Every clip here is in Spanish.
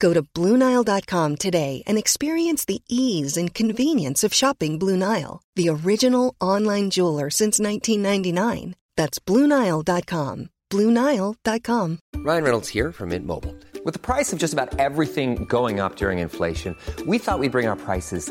Go to BlueNile.com today and experience the ease and convenience of shopping Blue Nile, the original online jeweler since 1999. That's BlueNile.com. BlueNile.com. Ryan Reynolds here from Mint Mobile. With the price of just about everything going up during inflation, we thought we'd bring our prices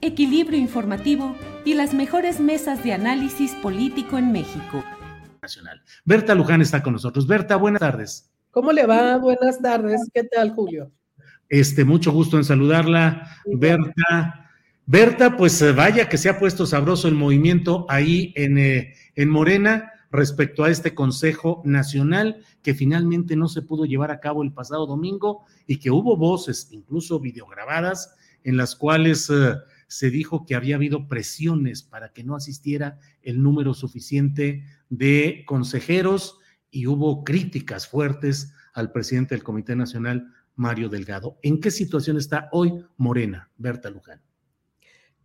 equilibrio informativo y las mejores mesas de análisis político en México. Nacional. Berta Luján está con nosotros. Berta, buenas tardes. ¿Cómo le va? Buenas tardes. ¿Qué tal, Julio? Este, mucho gusto en saludarla, Berta. Berta, pues eh, vaya que se ha puesto sabroso el movimiento ahí en, eh, en Morena respecto a este Consejo Nacional que finalmente no se pudo llevar a cabo el pasado domingo y que hubo voces, incluso videograbadas, en las cuales eh, se dijo que había habido presiones para que no asistiera el número suficiente de consejeros y hubo críticas fuertes al presidente del Comité Nacional, Mario Delgado. ¿En qué situación está hoy Morena, Berta Luján?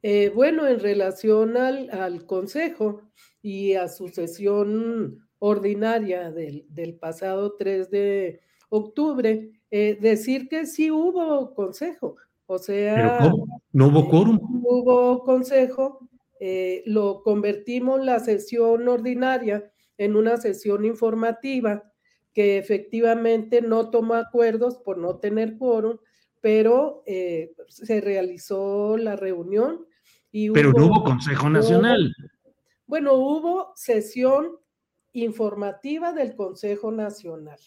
Eh, bueno, en relación al, Consejo y a su sesión ordinaria del, del pasado 3 de octubre, eh, decir que sí hubo Consejo, o sea... ¿Pero cómo? ¿No hubo quórum? Eh, hubo Consejo, eh, lo convertimos la sesión ordinaria en una sesión informativa que efectivamente no tomó acuerdos por no tener quórum, pero eh, se realizó la reunión. Y pero hubo, no hubo Consejo Nacional. Hubo, bueno, hubo sesión informativa del Consejo Nacional.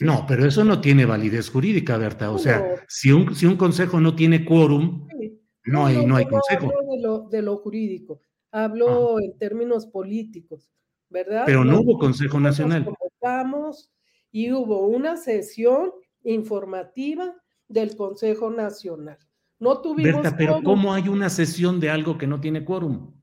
No, pero eso no tiene validez jurídica, Berta. O sea, si un, si un consejo no tiene quórum, sí. no, hay, no hay consejo. Hablo de, lo, de lo jurídico, hablo ah. en términos políticos, ¿verdad? Pero no hubo Consejo Nacional. Nos convocamos y hubo una sesión informativa del Consejo Nacional. No tuvimos. Berta, pero ¿cómo hay una sesión de algo que no tiene quórum?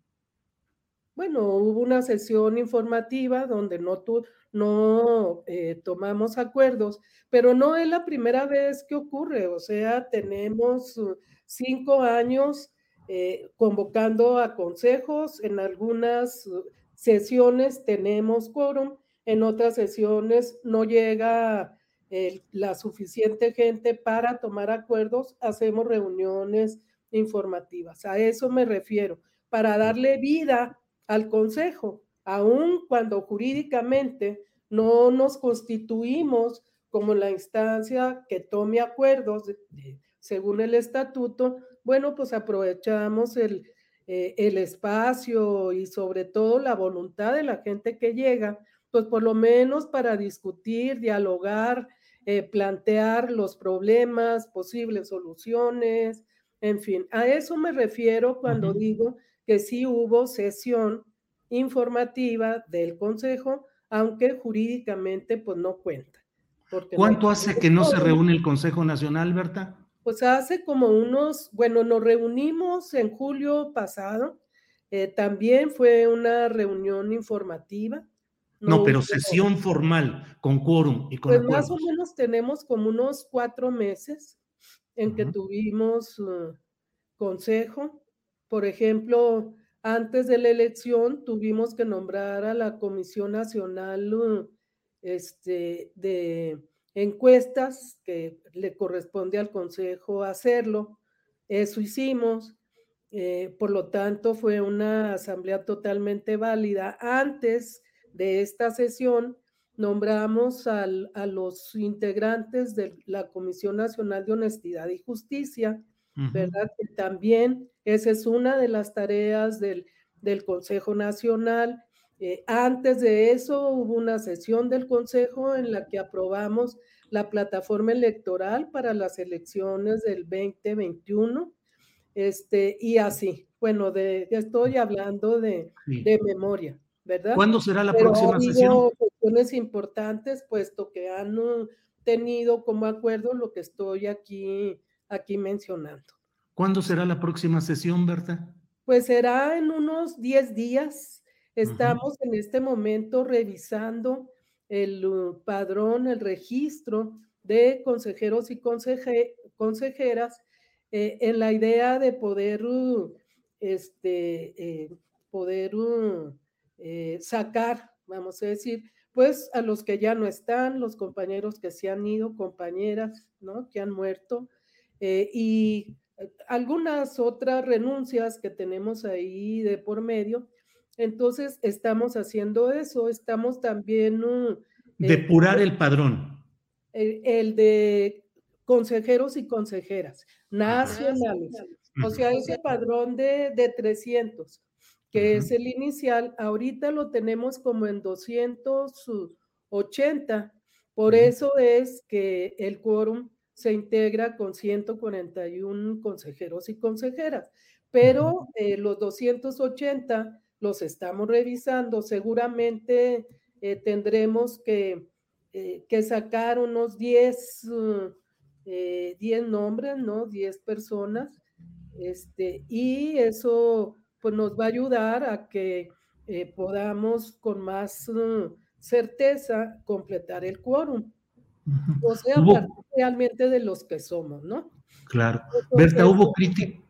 Bueno, hubo una sesión informativa donde no, tu, no eh, tomamos acuerdos, pero no es la primera vez que ocurre, o sea, tenemos uh, cinco años eh, convocando a consejos, en algunas uh, sesiones tenemos quórum, en otras sesiones no llega eh, la suficiente gente para tomar acuerdos, hacemos reuniones informativas. A eso me refiero, para darle vida al Consejo, aun cuando jurídicamente no nos constituimos como la instancia que tome acuerdos de, de, según el estatuto, bueno, pues aprovechamos el, eh, el espacio y sobre todo la voluntad de la gente que llega, pues por lo menos para discutir, dialogar, eh, plantear los problemas, posibles soluciones, en fin, a eso me refiero cuando uh -huh. digo que sí hubo sesión informativa del Consejo, aunque jurídicamente pues no cuenta. ¿Cuánto no hace que no se reúne el Consejo Nacional, Berta? Pues hace como unos, bueno, nos reunimos en julio pasado, eh, también fue una reunión informativa. No, no pero sesión formal, con quórum y con Pues acuerdos. más o menos tenemos como unos cuatro meses en uh -huh. que tuvimos uh, consejo. Por ejemplo, antes de la elección tuvimos que nombrar a la Comisión Nacional uh, este, de encuestas que le corresponde al Consejo hacerlo. Eso hicimos. Eh, por lo tanto, fue una asamblea totalmente válida. Antes de esta sesión, nombramos a los integrantes de la Comisión Nacional de Honestidad y Justicia ¿verdad? Que también esa es una de las tareas del, del Consejo Nacional. Eh, antes de eso hubo una sesión del Consejo en la que aprobamos la plataforma electoral para las elecciones del 2021, este, y así. Bueno, de, estoy hablando de, de memoria, ¿verdad? ¿Cuándo será la próxima sesión? cuestiones importantes, puesto que han uh, tenido como acuerdo lo que estoy aquí, aquí mencionando. ¿Cuándo será la próxima sesión, Berta? Pues será en unos 10 días. Estamos en este momento revisando el uh, padrón, el registro de consejeros y consejeras eh, en la idea de poder, uh, este, eh, poder uh, eh, sacar, vamos a decir, pues a los que ya no están, los compañeros que se han ido, compañeras, ¿no? Que han muerto, y algunas otras renuncias que tenemos ahí de por medio. Entonces, estamos haciendo eso, estamos también... Depurar el padrón. el de consejeros y consejeras nacionales. O sea, ese padrón de, de 300, que es el inicial, ahorita lo tenemos como en 280. Por eso es que el quórum se integra con 141 consejeros y consejeras. Pero eh, los 280 los estamos revisando. Seguramente eh, tendremos que, eh, que, sacar unos 10 10 eh, nombres, ¿no? 10 personas, este, y eso pues nos va a ayudar a que podamos con más uh, certeza completar el quórum. O sea, realmente de los que somos, ¿no? Claro. Berta, hubo críticas.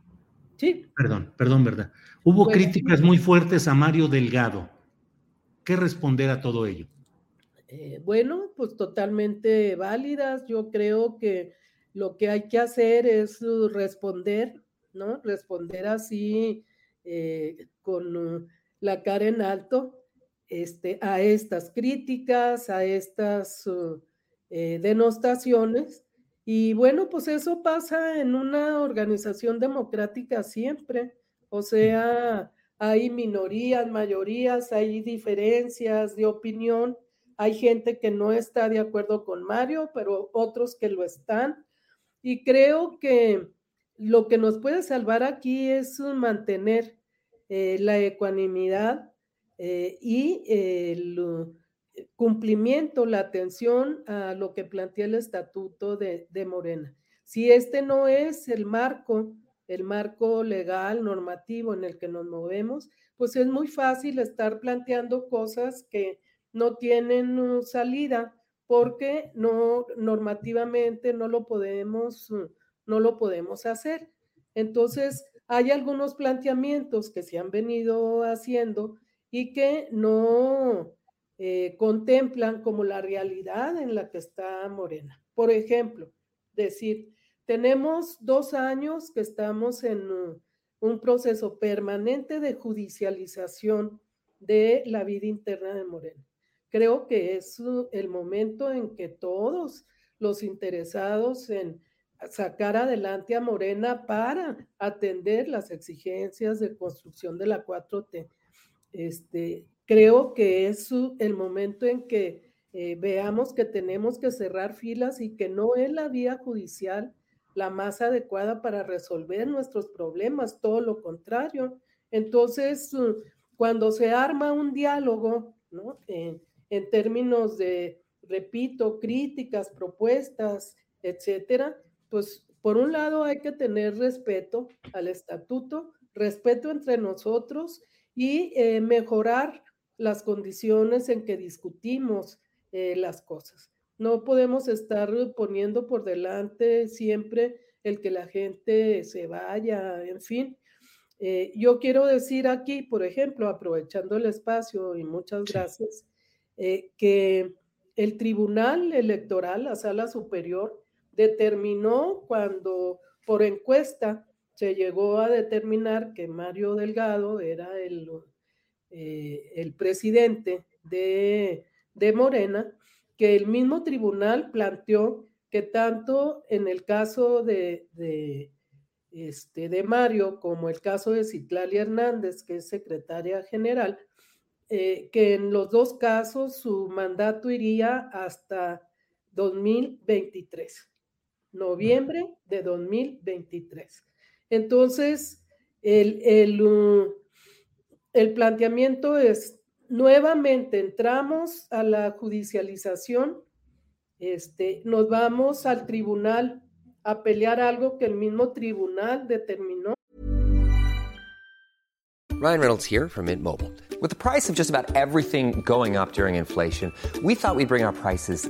Sí. Perdón, perdón, verdad. Hubo críticas muy fuertes a Mario Delgado. ¿Qué responder a todo ello? Eh, bueno, pues totalmente válidas. Yo creo que lo que hay que hacer es responder, ¿no? Responder así eh, con uh, la cara en alto este, a estas críticas, a estas uh, eh, denostaciones. Y bueno, pues eso pasa en una organización democrática siempre. O sea, hay minorías, mayorías, hay diferencias de opinión. Hay gente que no está de acuerdo con Mario, pero otros que lo están. Y creo que lo que nos puede salvar aquí es mantener eh, la ecuanimidad eh, y el cumplimiento, la atención a lo que plantea el estatuto de, de, Morena. Si este no es el marco, el marco legal, normativo en el que nos movemos, pues es muy fácil estar planteando cosas que no tienen salida porque no normativamente no lo podemos no lo podemos hacer. Entonces, hay algunos planteamientos que se han venido haciendo y que no eh, contemplan como la realidad en la que está Morena. Por ejemplo, decir, tenemos dos años que estamos en un proceso permanente de judicialización de la vida interna de Morena creo que es el momento en que todos los interesados en sacar adelante a Morena para atender las exigencias de construcción de la 4T. Este, creo que es el momento en que eh, veamos que tenemos que cerrar filas y que no es la vía judicial la más adecuada para resolver nuestros problemas, todo lo contrario. Entonces, cuando se arma un diálogo, ¿no? en términos de, repito, críticas, propuestas, etcétera, pues por un lado hay que tener respeto al estatuto, respeto entre nosotros y eh, mejorar las condiciones en que discutimos eh, las cosas. No podemos estar poniendo por delante siempre el que la gente se vaya, en fin. Eh, yo quiero decir aquí, por ejemplo, aprovechando el espacio y muchas gracias, eh, que el Tribunal Electoral, la Sala Superior, determinó cuando por encuesta se llegó a determinar que Mario Delgado era el, eh, el presidente de, de Morena, que el mismo tribunal planteó que tanto en el caso de, de este, de Mario, como el caso de Citlali Hernández, que es secretaria general, eh, que en los dos casos su mandato iría hasta 2023, noviembre de 2023. Entonces, el, el, uh, el planteamiento es, nuevamente entramos a la judicialización, este, nos vamos al tribunal a pelear algo que el mismo tribunal determinó. Ryan Reynolds here from Mint Mobile. With the price of just about everything going up during inflation, we thought we'd bring our prices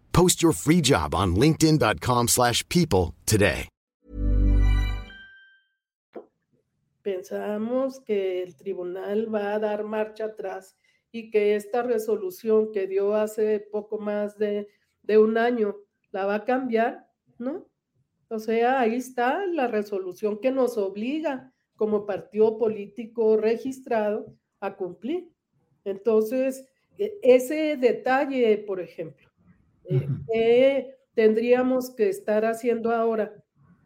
Post your free job on linkedin.com/people slash people today. Pensamos que el tribunal va a dar marcha atrás y que esta resolución que dio hace poco más de, de un año la va a cambiar, ¿no? O sea, ahí está la resolución que nos obliga como partido político registrado a cumplir. Entonces, e- ese detalle, por ejemplo, eh, ¿qué tendríamos que estar haciendo ahora?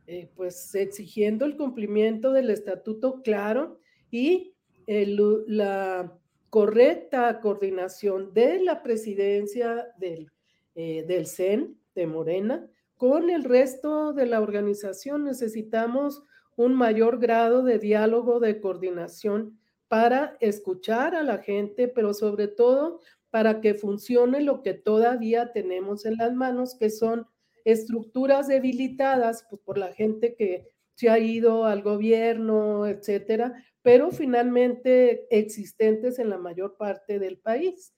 Eh, pues exigiendo el cumplimiento del estatuto claro y el- la correcta coordinación de la presidencia del, eh, del CEN de Morena con el resto de la organización. Necesitamos un mayor grado de diálogo, de coordinación para escuchar a la gente, pero sobre todo para que funcione lo que todavía tenemos en las manos, que son estructuras debilitadas pues, por la gente que se ha ido al gobierno, etcétera, pero finalmente existentes en la mayor parte del país.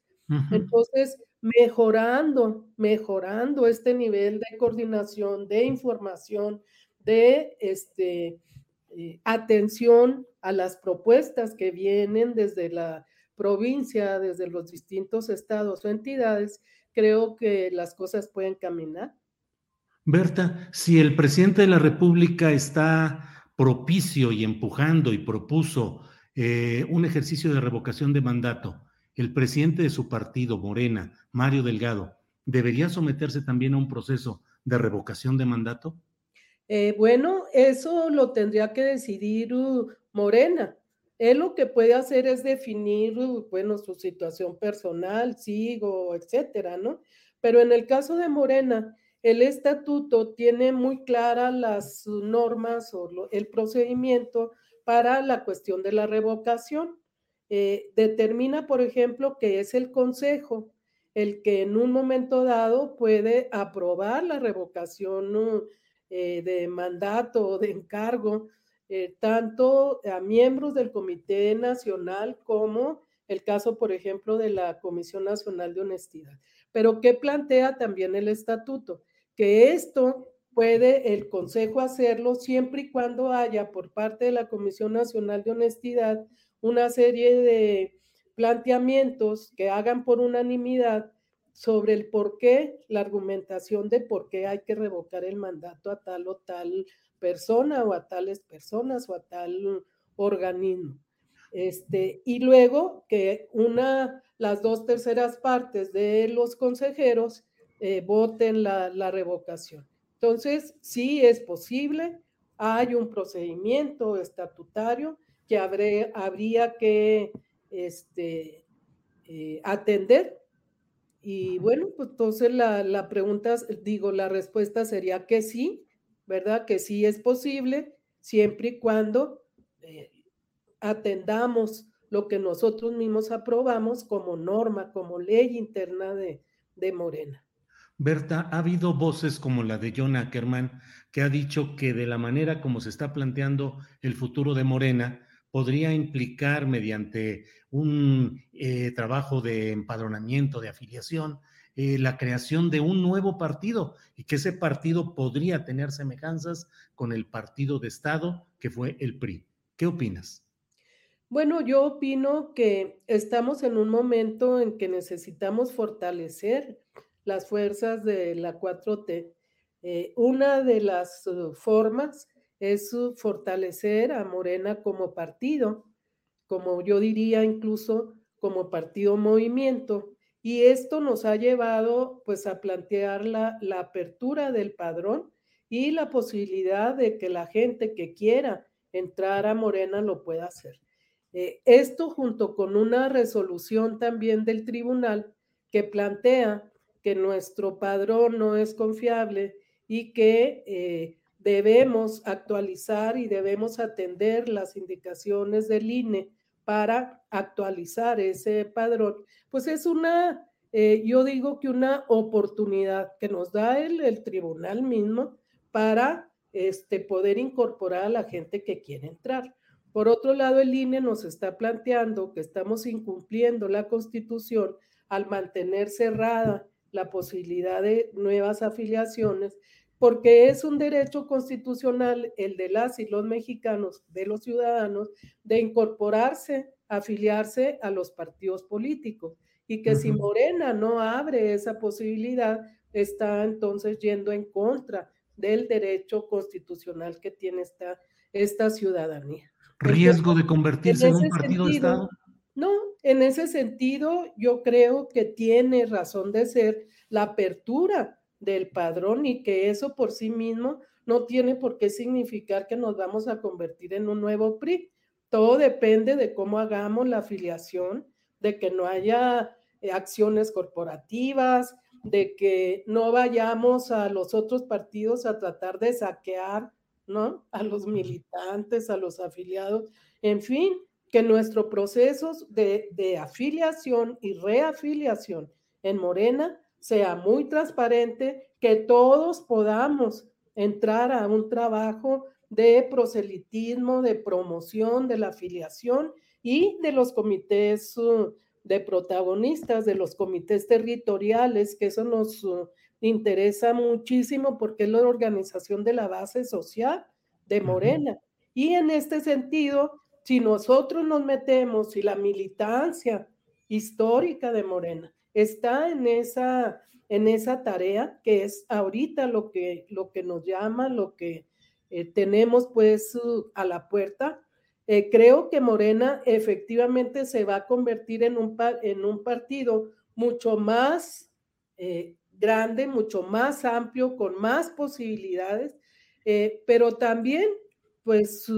Entonces, mejorando, mejorando este nivel de coordinación, de información, de este, eh, atención a las propuestas que vienen desde la provincia, desde los distintos estados o entidades, creo que las cosas pueden caminar. Berta, si el presidente de la República está propicio y empujando y propuso eh, un ejercicio de revocación de mandato, el presidente de su partido, Morena, Mario Delgado, ¿debería someterse también a un proceso de revocación de mandato? Eh, bueno, eso lo tendría que decidir uh, Morena. Él lo que puede hacer es definir, bueno, su situación personal, sigo, etcétera, ¿no? Pero en el caso de Morena, el estatuto tiene muy claras las normas o el procedimiento para la cuestión de la revocación. Eh, determina, por ejemplo, que es el consejo el que en un momento dado puede aprobar la revocación eh, de mandato o de encargo, eh, tanto a miembros del Comité Nacional como el caso, por ejemplo, de la Comisión Nacional de Honestidad. Pero ¿qué plantea también el estatuto? Que esto puede el Consejo hacerlo siempre y cuando haya por parte de la Comisión Nacional de Honestidad una serie de planteamientos que hagan por unanimidad sobre el por qué, la argumentación de por qué hay que revocar el mandato a tal o tal persona o a tales personas o a tal organismo. Este, y luego que una, las dos terceras partes de los consejeros eh, voten la, la revocación. Entonces, sí es posible, hay un procedimiento estatutario que habría que este, eh, atender. Y bueno, pues entonces la, la pregunta, digo, la respuesta sería que sí, ¿verdad? Que sí es posible, siempre y cuando eh, atendamos lo que nosotros mismos aprobamos como norma, como ley interna de, de Morena. Berta, ha habido voces como la de John Ackerman que ha dicho que de la manera como se está planteando el futuro de Morena, podría implicar mediante un eh, trabajo de empadronamiento, de afiliación, eh, la creación de un nuevo partido y que ese partido podría tener semejanzas con el partido de Estado que fue el PRI. ¿Qué opinas? Bueno, yo opino que estamos en un momento en que necesitamos fortalecer las fuerzas de la 4T. Eh, una de las uh, formas es fortalecer a Morena como partido, como yo diría incluso como partido movimiento. Y esto nos ha llevado pues a plantear la, la apertura del padrón y la posibilidad de que la gente que quiera entrar a Morena lo pueda hacer. Eh, esto junto con una resolución también del tribunal que plantea que nuestro padrón no es confiable y que eh, debemos actualizar y debemos atender las indicaciones del INE para actualizar ese padrón, pues es una, eh, yo digo que una oportunidad que nos da el, el tribunal mismo para este, poder incorporar a la gente que quiere entrar. Por otro lado, el INE nos está planteando que estamos incumpliendo la constitución al mantener cerrada la posibilidad de nuevas afiliaciones, porque es un derecho constitucional el de las y los mexicanos, de los ciudadanos, de incorporarse, afiliarse a los partidos políticos. Y que si Morena no abre esa posibilidad, está entonces yendo en contra del derecho constitucional que tiene esta, esta ciudadanía riesgo de convertirse en, un partido de Estado? No, en ese sentido yo creo que tiene razón de ser la apertura del padrón y que eso por sí mismo no tiene por qué significar que nos vamos a convertir en un nuevo PRI. Todo depende de cómo hagamos la afiliación, de que no haya eh, acciones corporativas, de que no vayamos a los otros partidos a tratar de saquear ¿no? A los militantes, a los afiliados, en fin, que nuestro proceso de, de afiliación y reafiliación en Morena sea muy transparente, que todos podamos entrar a un trabajo de proselitismo, de promoción de la afiliación y de los comités uh, de protagonistas, de los comités territoriales, que eso nos uh, interesa muchísimo porque es la organización de la base social de Morena. Y en este sentido, si nosotros nos metemos, y la militancia histórica de Morena está en esa, en esa tarea, que es ahorita lo que, lo que nos llama, lo que eh, tenemos pues a la puerta, eh, creo que Morena efectivamente se va a convertir en un, en un partido mucho más eh, grande, mucho más amplio, con más posibilidades, pero también, pues,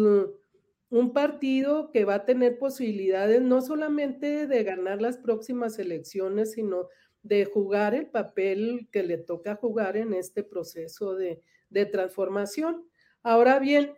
un partido que va a tener posibilidades no solamente de ganar las próximas elecciones, sino de jugar el papel que le toca jugar en este proceso de, transformación. Ahora bien,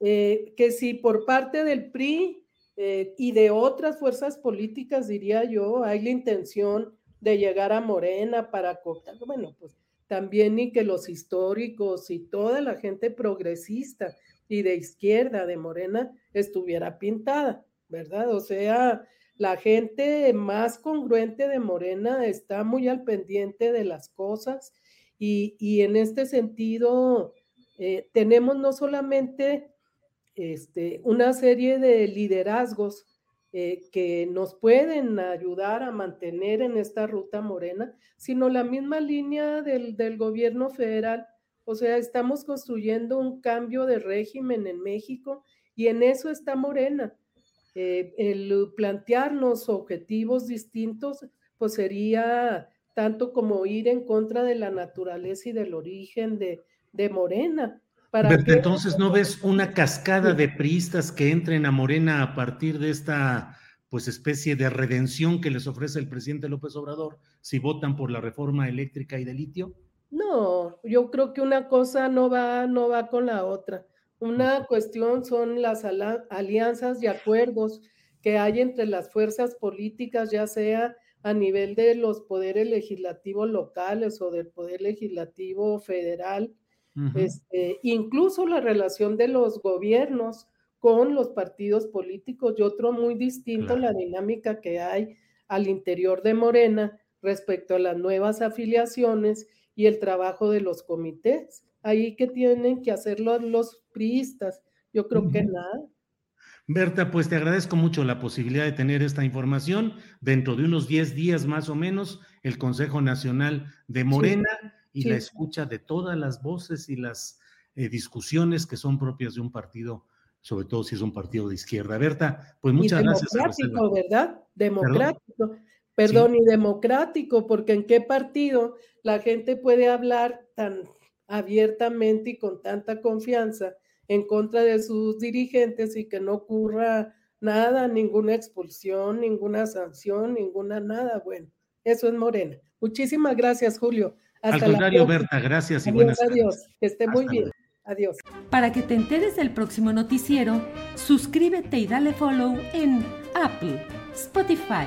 eh, que si por parte del PRI eh, y de otras fuerzas políticas, diría yo, hay la intención de llegar a Morena para cortar, bueno, pues también ni que los históricos y toda la gente progresista y de izquierda de Morena estuviera pintada, ¿verdad? O sea, la gente más congruente de Morena está muy al pendiente de las cosas y, en este sentido eh, tenemos no solamente este, una serie de liderazgos eh, que nos pueden ayudar a mantener en esta ruta morena, sino la misma línea del, del gobierno federal. O sea, estamos construyendo un cambio de régimen en México y en eso está Morena. Eh, el plantearnos objetivos distintos, pues sería tanto como ir en contra de la naturaleza y del origen de, de Morena. Para entonces no ves una cascada de priistas que entren a Morena a partir de esta pues especie de redención que les ofrece el presidente López Obrador si votan por la reforma eléctrica y de litio? No, yo creo que una cosa no va, no va con la otra. Una cuestión son las alianzas y acuerdos que hay entre las fuerzas políticas, ya sea a nivel de los poderes legislativos locales o del poder legislativo federal, este, incluso la relación de los gobiernos con los partidos políticos y otro muy distinto, la dinámica que hay al interior de Morena respecto a las nuevas afiliaciones y el trabajo de los comités. Ahí que tienen que hacerlo los priistas. Yo creo que nada. Berta, pues te agradezco mucho la posibilidad de tener esta información. Dentro de unos 10 días más o menos, el Consejo Nacional de Morena y la escucha de todas las voces y las eh, discusiones que son propias de un partido, sobre todo si es un partido de izquierda. Berta, pues muchas gracias. Democrático, ¿verdad? Democrático. Perdón, y democrático, porque en qué partido la gente puede hablar tan abiertamente y con tanta confianza en contra de sus dirigentes y que no ocurra nada, ninguna expulsión, ninguna sanción, ninguna nada. Bueno, eso es Morena. Muchísimas gracias, Julio. Hasta Al contrario, Berta, gracias y buenas tardes. Adiós, que esté muy bien. Adiós. Para que te enteres del próximo noticiero, suscríbete y dale follow en Apple, Spotify,